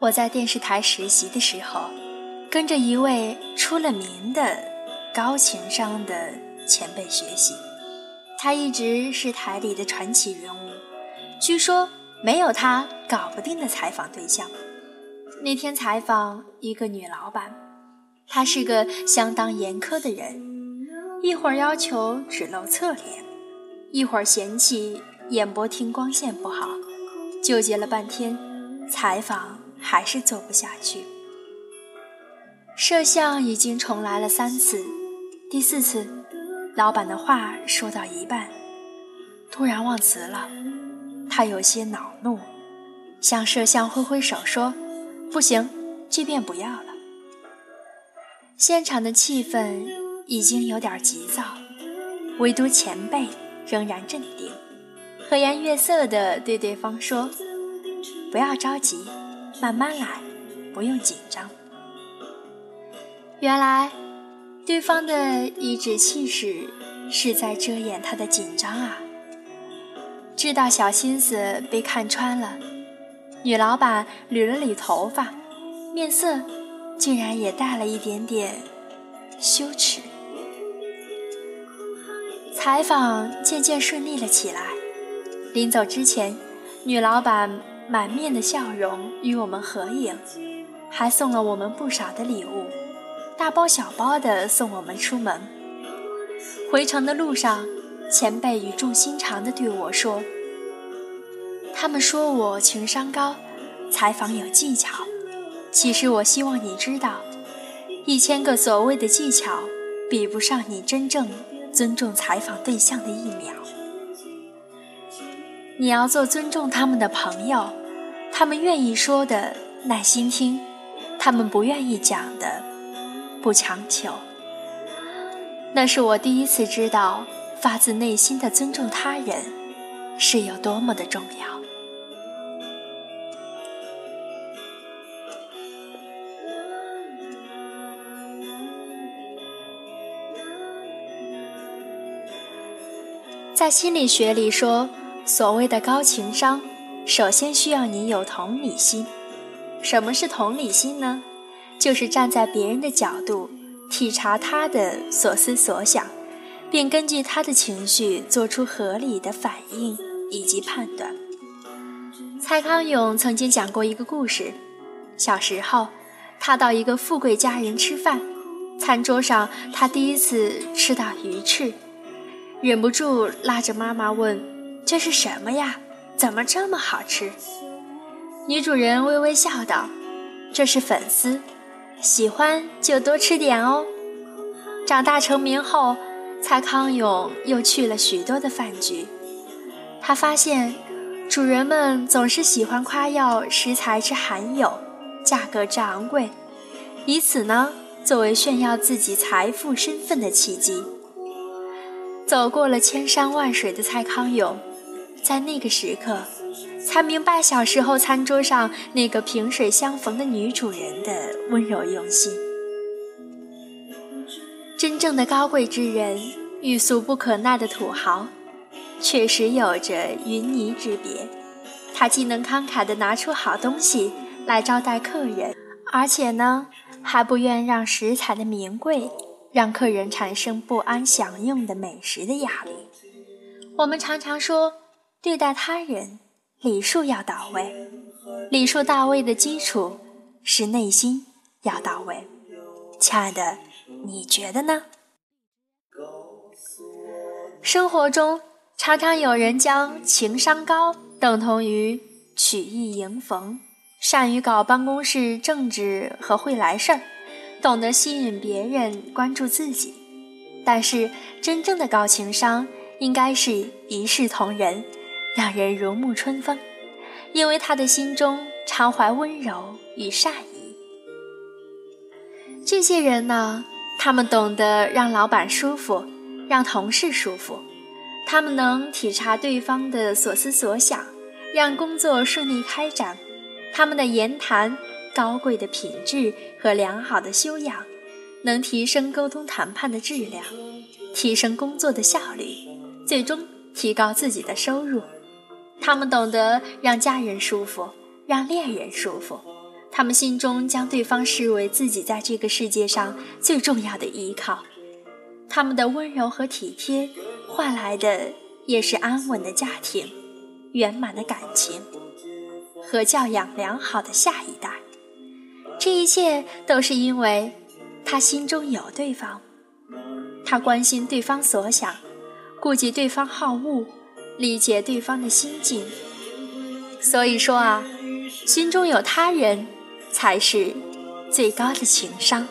我在电视台实习的时候，跟着一位出了名的高情商的前辈学习。他一直是台里的传奇人物，据说没有他搞不定的采访对象。那天采访一个女老板，她是个相当严苛的人，一会儿要求只露侧脸，一会儿嫌弃演播厅光线不好，纠结了半天，采访。还是做不下去。摄像已经重来了三次，第四次，老板的话说到一半，突然忘词了。他有些恼怒，向摄像挥挥手说：“不行，这遍不要了。”现场的气氛已经有点急躁，唯独前辈仍然镇定，和颜悦色地对对方说：“不要着急。”慢慢来，不用紧张。原来，对方的颐指气使是在遮掩他的紧张啊！知道小心思被看穿了，女老板捋了捋头发，面色竟然也带了一点点羞耻。采访渐渐顺利了起来。临走之前，女老板。满面的笑容与我们合影，还送了我们不少的礼物，大包小包的送我们出门。回程的路上，前辈语重心长的对我说：“他们说我情商高，采访有技巧。其实我希望你知道，一千个所谓的技巧，比不上你真正尊重采访对象的一秒。你要做尊重他们的朋友。”他们愿意说的耐心听，他们不愿意讲的不强求。那是我第一次知道，发自内心的尊重他人是有多么的重要。在心理学里说，所谓的高情商。首先需要你有同理心。什么是同理心呢？就是站在别人的角度，体察他的所思所想，并根据他的情绪做出合理的反应以及判断。蔡康永曾经讲过一个故事：小时候，他到一个富贵家人吃饭，餐桌上他第一次吃到鱼翅，忍不住拉着妈妈问：“这是什么呀？”怎么这么好吃？女主人微微笑道：“这是粉丝，喜欢就多吃点哦。”长大成名后，蔡康永又去了许多的饭局。他发现，主人们总是喜欢夸耀食材之罕有，价格之昂贵，以此呢作为炫耀自己财富身份的契机。走过了千山万水的蔡康永。在那个时刻，才明白小时候餐桌上那个萍水相逢的女主人的温柔用心。真正的高贵之人与俗不可耐的土豪，确实有着云泥之别。他既能慷慨地拿出好东西来招待客人，而且呢，还不愿让食材的名贵让客人产生不安享用的美食的压力。我们常常说。对待他人，礼数要到位。礼数到位的基础是内心要到位。亲爱的，你觉得呢？生活中常常有人将情商高等同于曲意迎逢，善于搞办公室政治和会来事儿，懂得吸引别人关注自己。但是，真正的高情商应该是一视同仁。让人如沐春风，因为他的心中常怀温柔与善意。这些人呢，他们懂得让老板舒服，让同事舒服，他们能体察对方的所思所想，让工作顺利开展。他们的言谈、高贵的品质和良好的修养，能提升沟通谈判的质量，提升工作的效率，最终提高自己的收入。他们懂得让家人舒服，让恋人舒服，他们心中将对方视为自己在这个世界上最重要的依靠。他们的温柔和体贴，换来的也是安稳的家庭、圆满的感情和教养良好的下一代。这一切都是因为他心中有对方，他关心对方所想，顾及对方好恶，理解对方的心境。所以说啊，心中有他人，才是最高的情商。